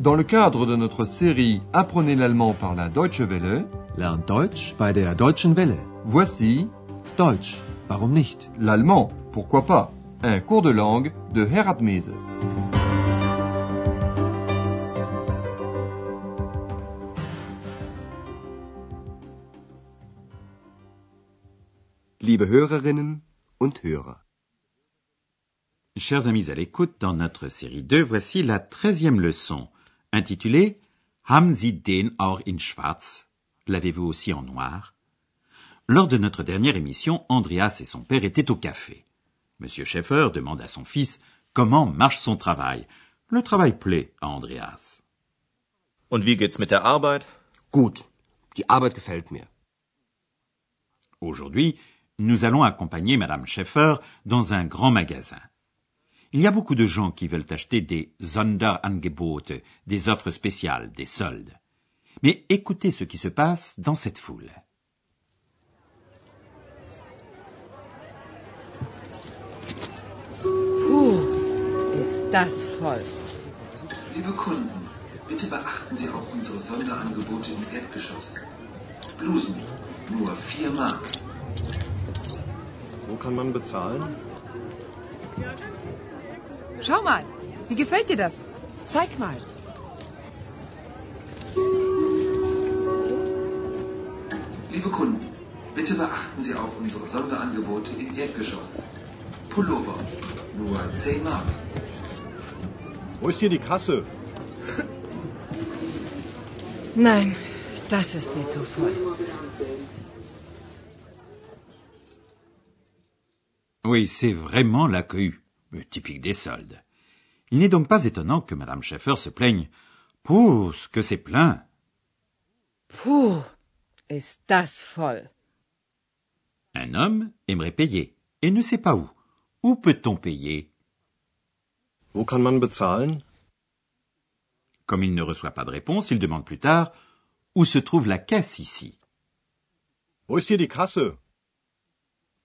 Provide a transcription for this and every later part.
Dans le cadre de notre série Apprenez l'allemand par la Deutsche Welle, Lernt Deutsch bei der Deutschen Welle. voici Deutsch, warum nicht? l'allemand, pourquoi pas, un cours de langue de Herat Mese. Liebe Hörerinnen und Hörer. Chers amis à l'écoute, dans notre série 2, voici la treizième leçon, intitulée Haben Sie den auch in schwarz? L'avez-vous aussi en noir? Lors de notre dernière émission, Andreas et son père étaient au café. Monsieur Schaeffer demande à son fils comment marche son travail. Le travail plaît à Andreas. Und wie geht's mit der Arbeit? Gut, die Arbeit gefällt mir. Aujourd'hui, nous allons accompagner Madame Schaeffer dans un grand magasin. Il y a beaucoup de gens qui veulent acheter des Sonderangebote, des offres spéciales, des soldes. Mais écoutez ce qui se passe dans cette foule. Puh, ist das voll. Liebe Kunden, bitte beachten Sie auch unsere Sonderangebote im Erdgeschoss. Blusen, nur 4 Mark. Wo kann man bezahlen? Schau mal, wie gefällt dir das? Zeig mal. Liebe Kunden, bitte beachten Sie auch unsere Sonderangebote im Erdgeschoss. Pullover, nur 10 Mark. Wo ist hier die Kasse? Nein, das ist mir zu voll. Oui, c'est vraiment la cohue, euh, typique des soldes. Il n'est donc pas étonnant que Madame Schaeffer se plaigne. Pousse, que c'est plein. Puh, ist das voll. Un homme aimerait payer et ne sait pas où. Où peut-on payer? Wo kann man bezahlen? Comme il ne reçoit pas de réponse, il demande plus tard où se trouve la caisse ici? Wo ist hier die Kasse?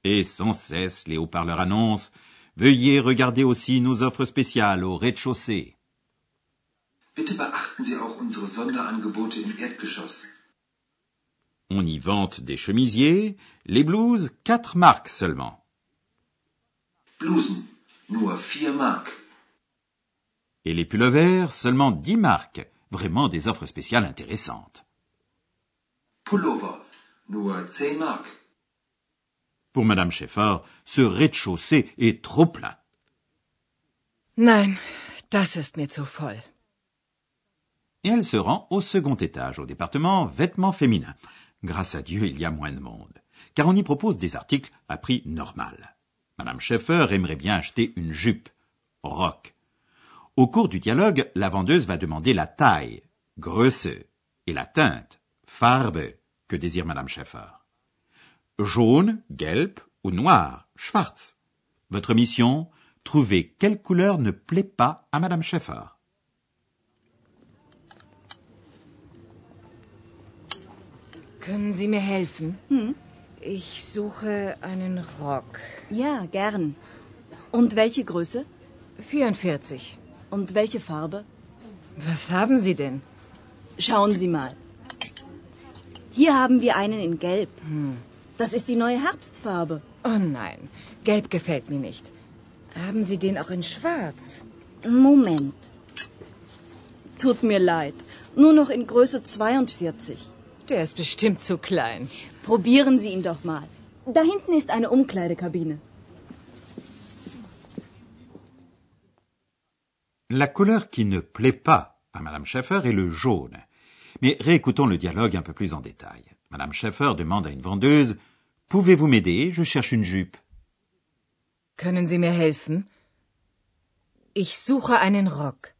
Et sans cesse, les haut-parleurs annoncent Veuillez regarder aussi nos offres spéciales au rez-de-chaussée. Bitte beachten Sie auch unsere Sonderangebote im Erdgeschoss. On y vante des chemisiers, les blouses, quatre marques seulement. Blusen, nur 4 Mark. Et les pullovers, seulement dix marques. Vraiment des offres spéciales intéressantes. Pullover, nur 10 Mark. Pour Madame Schaeffer, ce rez-de-chaussée est trop plein. Nein, das ist mir zu voll. Et elle se rend au second étage, au département vêtements féminins. Grâce à Dieu, il y a moins de monde. Car on y propose des articles à prix normal. Madame Schaeffer aimerait bien acheter une jupe, rock. Au cours du dialogue, la vendeuse va demander la taille, Größe, et la teinte, Farbe, que désire Madame Schaeffer. Jaune, gelb ou noir, schwarz. Votre mission, trouver quelle couleur ne plaît pas à Madame Schaeffer. Können Sie mir helfen? Ich suche einen Rock. Ja, gern. Und welche Größe? 44. Und welche Farbe? Was haben Sie denn? Schauen Sie mal. Hier haben wir einen in Gelb. Das ist die neue Herbstfarbe. Oh nein, gelb gefällt mir nicht. Haben Sie den auch in schwarz? Moment. Tut mir leid. Nur noch in Größe 42. Der ist bestimmt zu klein. Probieren Sie ihn doch mal. Da hinten ist eine Umkleidekabine. La couleur qui ne plaît pas à Madame Schaeffer est le jaune. Mais réécoutons le dialogue un peu plus en détail. Madame Schaeffer demande à une vendeuse Pouvez-vous m'aider? Je cherche une jupe. Können Sie mir helfen? Ich suche einen Rock.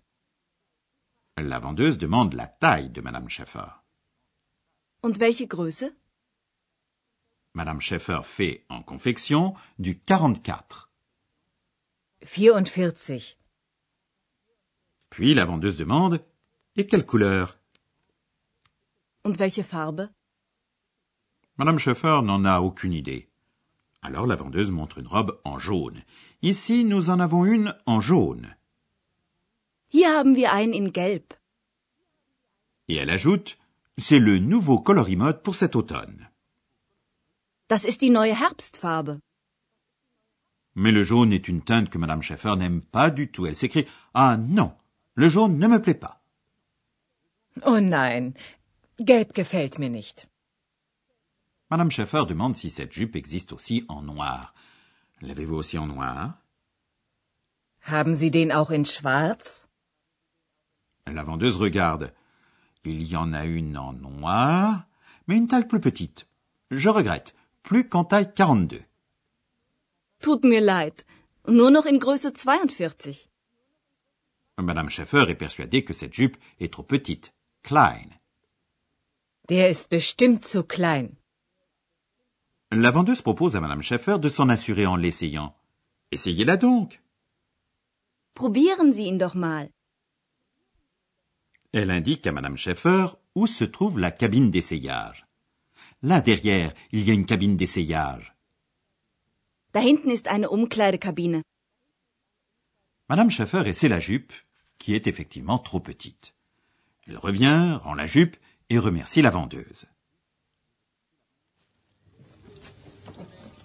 La vendeuse demande la taille de Madame Schaeffer. Und welche Größe? Madame Schaeffer fait en confection du 44. 44. Puis la vendeuse demande Et quelle couleur? Und welche Farbe? Madame Schaeffer n'en a aucune idée. Alors la vendeuse montre une robe en jaune. Ici, nous en avons une en jaune. Hier haben wir einen in Gelb. Et elle ajoute C'est le nouveau colorimode pour cet automne. Das ist die neue Herbstfarbe. Mais le jaune est une teinte que Madame Schaeffer n'aime pas du tout. Elle s'écrie Ah non, le jaune ne me plaît pas. Oh nein, gelb gefällt mir nicht. Madame Schaeffer demande si cette jupe existe aussi en noir. L'avez-vous aussi en noir? Haben Sie den auch in schwarz? La vendeuse regarde. Il y en a une en noir, mais une taille plus petite. Je regrette, plus qu'en taille 42. Tut mir leid. Nur noch in Größe 42. Madame Schaeffer est persuadée que cette jupe est trop petite. Klein. Der ist bestimmt zu klein. La vendeuse propose à Madame Schaeffer de s'en assurer en l'essayant. Essayez-la donc. Probieren Sie ihn doch mal. Elle indique à Madame Schaeffer où se trouve la cabine d'essayage. Là derrière, il y a une cabine d'essayage. Da hinten ist eine Umkleidekabine. Madame Schaeffer essaie la jupe, qui est effectivement trop petite. Elle revient, rend la jupe et remercie la vendeuse.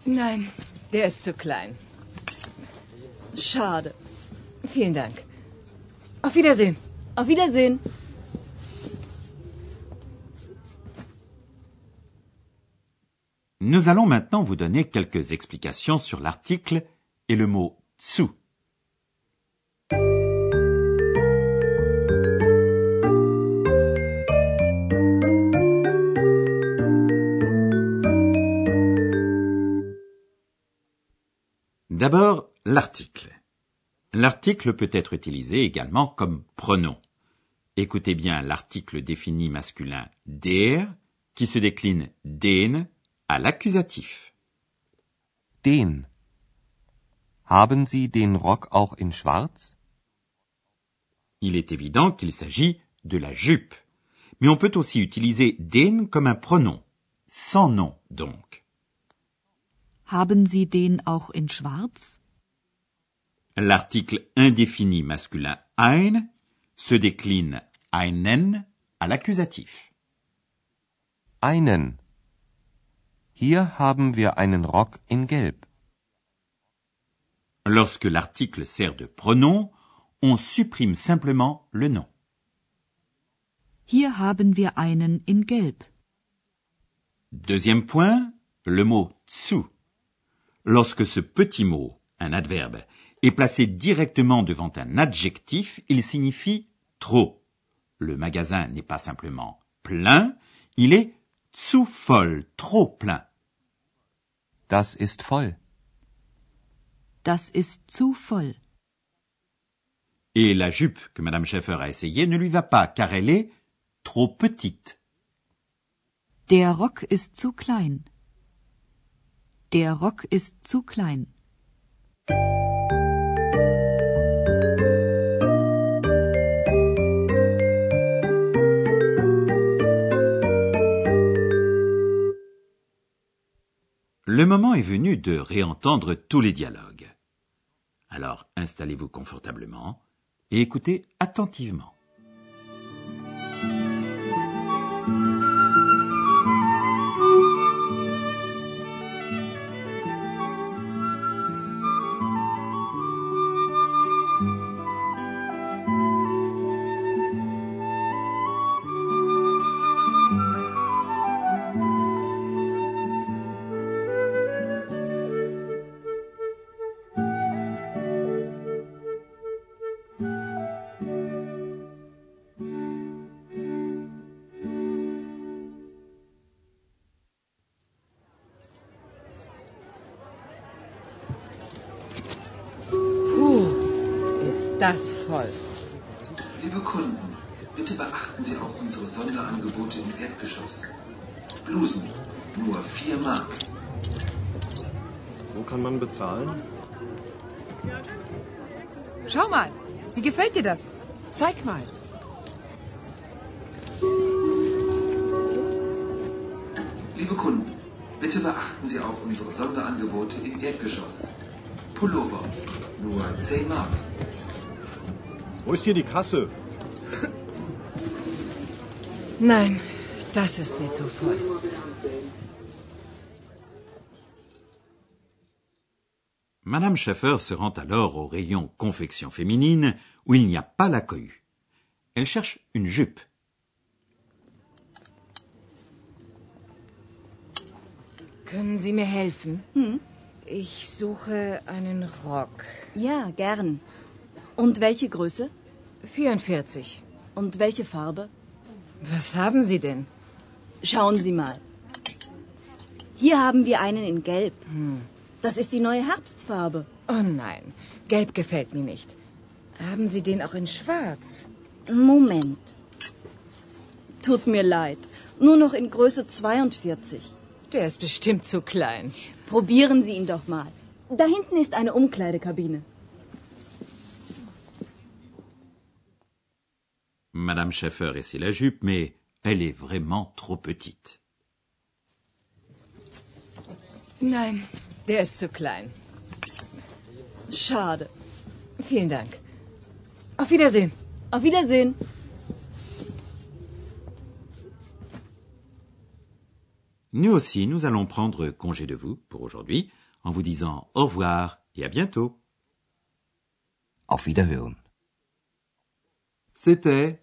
Nein, der ist zu klein. Schade. Vielen Dank. Auf Wiedersehen. Auf Wiedersehen. Nous allons maintenant vous donner quelques explications sur l'article et le mot tsu. D'abord, l'article. L'article peut être utilisé également comme pronom. Écoutez bien l'article défini masculin der qui se décline den à l'accusatif. Den. Haben Sie den Rock auch in schwarz? Il est évident qu'il s'agit de la jupe. Mais on peut aussi utiliser den comme un pronom, sans nom donc. Haben Sie den auch in schwarz? L'article indéfini masculin ein se décline einen à l'accusatif. Einen. Hier haben wir einen Rock in Gelb. Lorsque l'article sert de pronom, on supprime simplement le nom. Hier haben wir einen in Gelb. Deuxième point, le mot tsu. Lorsque ce petit mot, un adverbe, est placé directement devant un adjectif, il signifie trop. Le magasin n'est pas simplement plein, il est zu voll, trop plein. Das ist voll. Das ist zu voll. Et la jupe que Madame Schaeffer a essayée ne lui va pas car elle est trop petite. Der Rock ist zu klein. Le moment est venu de réentendre tous les dialogues. Alors installez-vous confortablement et écoutez attentivement. Das voll. Liebe Kunden, bitte beachten Sie auch unsere Sonderangebote im Erdgeschoss. Blusen, nur 4 Mark. Wo kann man bezahlen? Schau mal, wie gefällt dir das? Zeig mal. Liebe Kunden, bitte beachten Sie auch unsere Sonderangebote im Erdgeschoss. Pullover, nur 10 Mark. Wo ist hier die Kasse? Nein, das ist mir zu voll. Madame Schaffer se rend alors au rayon confection féminine où il n'y a pas la cohue. Elle cherche une jupe. Können Sie mir helfen? Hm? Ich suche einen Rock. Ja, gern. Und welche Größe? 44. Und welche Farbe? Was haben Sie denn? Schauen Sie mal. Hier haben wir einen in Gelb. Das ist die neue Herbstfarbe. Oh nein, gelb gefällt mir nicht. Haben Sie den auch in schwarz? Moment. Tut mir leid. Nur noch in Größe 42. Der ist bestimmt zu klein. Probieren Sie ihn doch mal. Da hinten ist eine Umkleidekabine. Madame Schaffer essaie la jupe, mais elle est vraiment trop petite. Nein, der ist zu klein. Schade. Vielen Dank. Auf Wiedersehen. Auf Wiedersehen. Nous aussi, nous allons prendre congé de vous pour aujourd'hui en vous disant au revoir et à bientôt. Auf Wiederhören. C'était